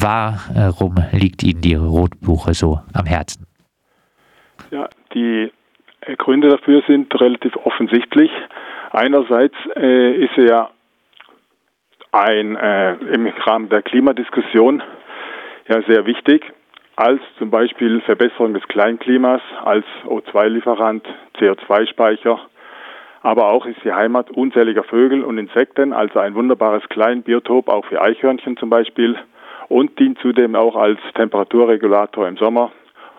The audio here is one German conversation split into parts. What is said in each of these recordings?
warum liegt Ihnen die Rotbuche so am Herzen? Ja, die Gründe dafür sind relativ offensichtlich. Einerseits äh, ist sie ja ein, äh, im Rahmen der Klimadiskussion ja sehr wichtig, als zum Beispiel Verbesserung des Kleinklimas, als O2-Lieferant, CO2-Speicher, aber auch ist sie Heimat unzähliger Vögel und Insekten, also ein wunderbares Kleinbiotop, auch für Eichhörnchen zum Beispiel, und dient zudem auch als Temperaturregulator im Sommer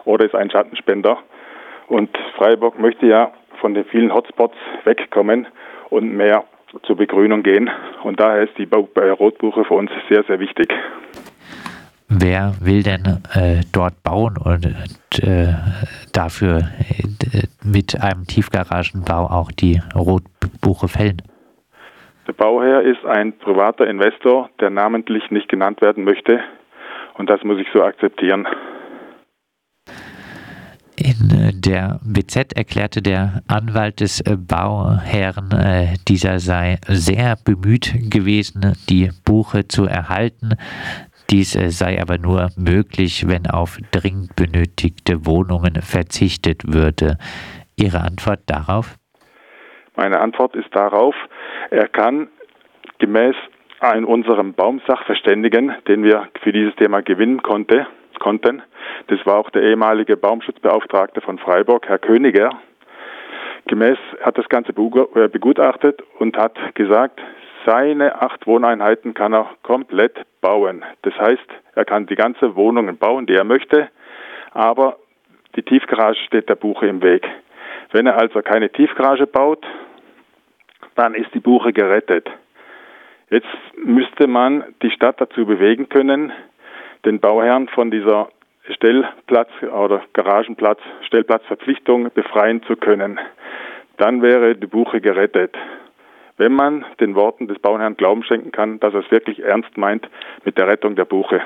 oder ist ein Schattenspender. Und Freiburg möchte ja von den vielen Hotspots wegkommen und mehr zur Begrünung gehen. Und daher ist die Rotbuche für uns sehr, sehr wichtig. Wer will denn äh, dort bauen und äh, dafür äh, mit einem Tiefgaragenbau auch die Rotbuche fällen? Der Bauherr ist ein privater Investor, der namentlich nicht genannt werden möchte. Und das muss ich so akzeptieren. In äh, der BZ erklärte der Anwalt des äh, Bauherren, äh, dieser sei sehr bemüht gewesen, die Buche zu erhalten. Dies sei aber nur möglich, wenn auf dringend benötigte Wohnungen verzichtet würde. Ihre Antwort darauf? Meine Antwort ist darauf, er kann gemäß in unserem Baumsachverständigen, den wir für dieses Thema gewinnen konnte, konnten, das war auch der ehemalige Baumschutzbeauftragte von Freiburg, Herr Königer, gemäß hat das Ganze äh, begutachtet und hat gesagt, seine acht Wohneinheiten kann er komplett bauen. Das heißt, er kann die ganze Wohnungen bauen, die er möchte, aber die Tiefgarage steht der Buche im Weg. Wenn er also keine Tiefgarage baut, dann ist die Buche gerettet. Jetzt müsste man die Stadt dazu bewegen können, den Bauherrn von dieser Stellplatz oder Garagenplatz, Stellplatzverpflichtung befreien zu können. Dann wäre die Buche gerettet. Wenn man den Worten des Bauherrn Glauben schenken kann, dass er es wirklich ernst meint mit der Rettung der Buche.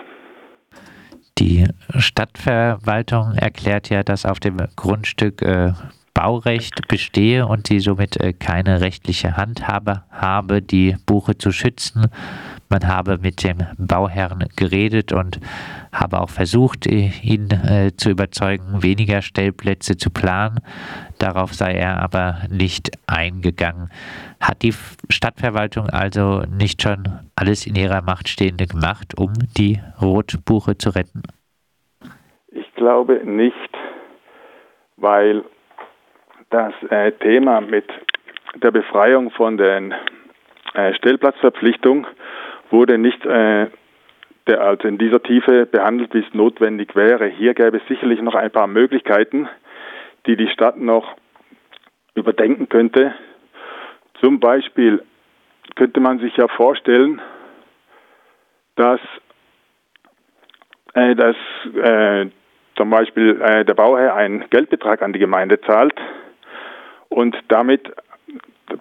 Die Stadtverwaltung erklärt ja, dass auf dem Grundstück äh, Baurecht bestehe und sie somit äh, keine rechtliche Handhabe habe, die Buche zu schützen. Man habe mit dem Bauherrn geredet und habe auch versucht, ihn äh, zu überzeugen, weniger Stellplätze zu planen. Darauf sei er aber nicht eingegangen. Hat die Stadtverwaltung also nicht schon alles in ihrer Macht Stehende gemacht, um die Rotbuche zu retten? Ich glaube nicht, weil das äh, Thema mit der Befreiung von den äh, Stellplatzverpflichtung wurde nicht äh, der, also in dieser Tiefe behandelt, wie es notwendig wäre. Hier gäbe es sicherlich noch ein paar Möglichkeiten, die die Stadt noch überdenken könnte. Zum Beispiel könnte man sich ja vorstellen, dass, äh, dass äh, zum Beispiel äh, der Bauherr einen Geldbetrag an die Gemeinde zahlt und damit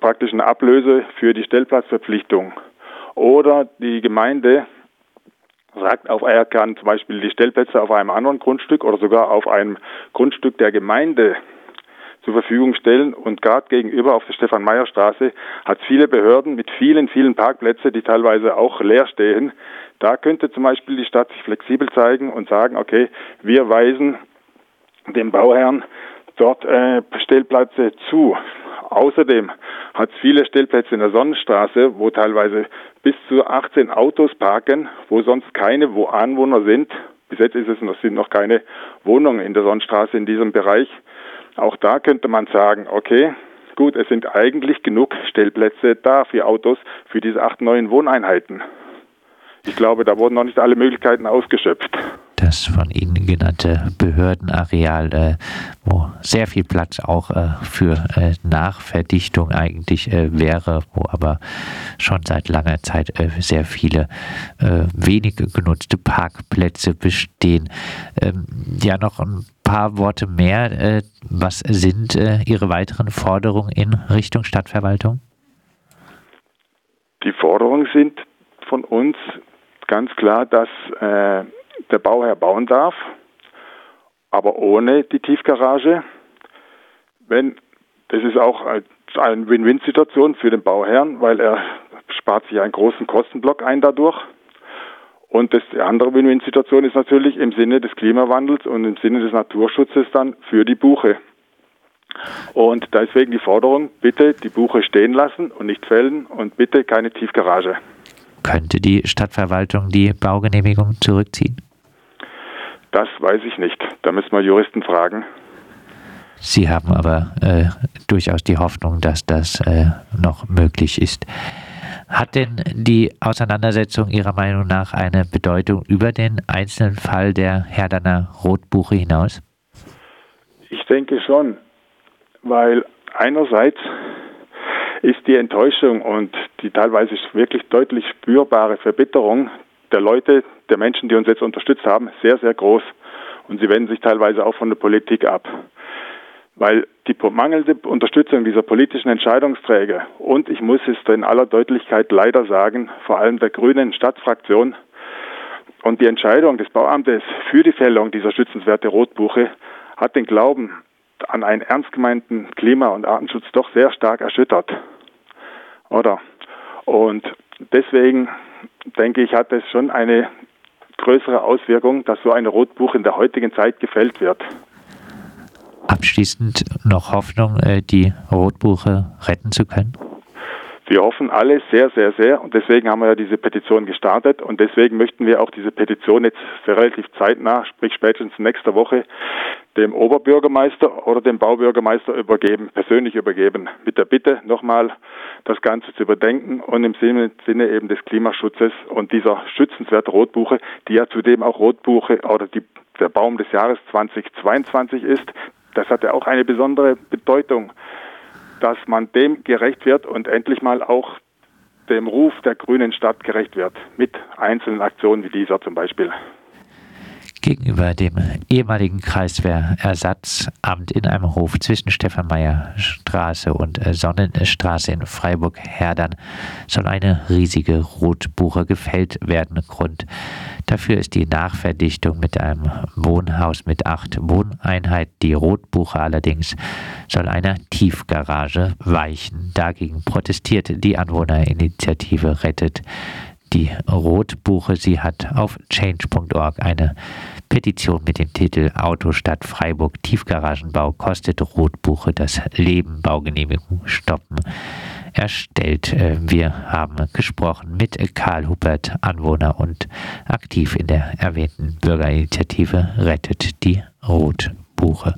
praktisch eine Ablöse für die Stellplatzverpflichtung. Oder die Gemeinde sagt, auf er kann zum Beispiel die Stellplätze auf einem anderen Grundstück oder sogar auf einem Grundstück der Gemeinde zur Verfügung stellen. Und gerade gegenüber auf der Stefan-Meyer-Straße hat es viele Behörden mit vielen, vielen Parkplätzen, die teilweise auch leer stehen. Da könnte zum Beispiel die Stadt sich flexibel zeigen und sagen, okay, wir weisen dem Bauherrn dort äh, Stellplätze zu. Außerdem hat es viele Stellplätze in der Sonnenstraße, wo teilweise bis zu 18 Autos parken, wo sonst keine wo Anwohner sind. Bis jetzt ist es noch, sind noch keine Wohnungen in der Sonnenstraße in diesem Bereich. Auch da könnte man sagen, okay, gut, es sind eigentlich genug Stellplätze da für Autos für diese acht neuen Wohneinheiten. Ich glaube, da wurden noch nicht alle Möglichkeiten ausgeschöpft das von Ihnen genannte Behördenareal, äh, wo sehr viel Platz auch äh, für äh, Nachverdichtung eigentlich äh, wäre, wo aber schon seit langer Zeit äh, sehr viele äh, wenig genutzte Parkplätze bestehen. Ähm, ja, noch ein paar Worte mehr. was sind Ihre weiteren Forderungen in Richtung Stadtverwaltung? Die Forderungen sind von uns ganz klar, dass der Bauherr bauen darf, aber ohne die Tiefgarage. Wenn, das ist auch eine Win-Win-Situation für den Bauherrn, weil er spart sich einen großen Kostenblock ein dadurch. Und das, andere Win-Win-Situation ist natürlich im Sinne des Klimawandels und im Sinne des Naturschutzes dann für die Buche. Und deswegen die Forderung, bitte die Buche stehen lassen und nicht fällen und bitte keine Tiefgarage. Könnte die Stadtverwaltung die Baugenehmigung zurückziehen? Das weiß ich nicht. Da müssen wir Juristen fragen. Sie haben aber äh, durchaus die Hoffnung, dass das äh, noch möglich ist. Hat denn die Auseinandersetzung Ihrer Meinung nach eine Bedeutung über den einzelnen Fall der Herdaner Rotbuche hinaus? Ich denke schon, weil einerseits ist die Enttäuschung und die teilweise wirklich deutlich spürbare Verbitterung der Leute, der Menschen, die uns jetzt unterstützt haben, sehr, sehr groß. Und sie wenden sich teilweise auch von der Politik ab. Weil die mangelnde Unterstützung dieser politischen Entscheidungsträger und ich muss es in aller Deutlichkeit leider sagen, vor allem der grünen Stadtfraktion und die Entscheidung des Bauamtes für die Fällung dieser schützenswerte Rotbuche hat den Glauben an einen ernst gemeinten Klima- und Artenschutz doch sehr stark erschüttert. Oder? Und deswegen denke ich, hat es schon eine größere Auswirkung, dass so eine Rotbuche in der heutigen Zeit gefällt wird. Abschließend noch Hoffnung, äh, die Rotbuche retten zu können? Wir hoffen alle sehr, sehr, sehr. Und deswegen haben wir ja diese Petition gestartet. Und deswegen möchten wir auch diese Petition jetzt relativ zeitnah, sprich spätestens nächste Woche, dem Oberbürgermeister oder dem Baubürgermeister übergeben, persönlich übergeben, mit der Bitte nochmal das Ganze zu überdenken und im Sinne, eben des Klimaschutzes und dieser schützenswerten Rotbuche, die ja zudem auch Rotbuche oder die, der Baum des Jahres 2022 ist, das hat ja auch eine besondere Bedeutung dass man dem gerecht wird und endlich mal auch dem Ruf der grünen Stadt gerecht wird, mit einzelnen Aktionen wie dieser zum Beispiel gegenüber dem ehemaligen Kreiswehrersatzamt in einem Hof zwischen Stefan Straße und äh, Sonnenstraße in Freiburg-Herdern soll eine riesige Rotbuche gefällt werden. Grund dafür ist die Nachverdichtung mit einem Wohnhaus mit acht Wohneinheiten. Die Rotbuche allerdings soll einer Tiefgarage weichen. Dagegen protestiert die Anwohnerinitiative Rettet die Rotbuche. Sie hat auf change.org eine Petition mit dem Titel Auto statt Freiburg Tiefgaragenbau kostet Rotbuche das Leben Baugenehmigung stoppen erstellt. Äh, wir haben gesprochen mit Karl Huppert, Anwohner und aktiv in der erwähnten Bürgerinitiative Rettet die Rotbuche.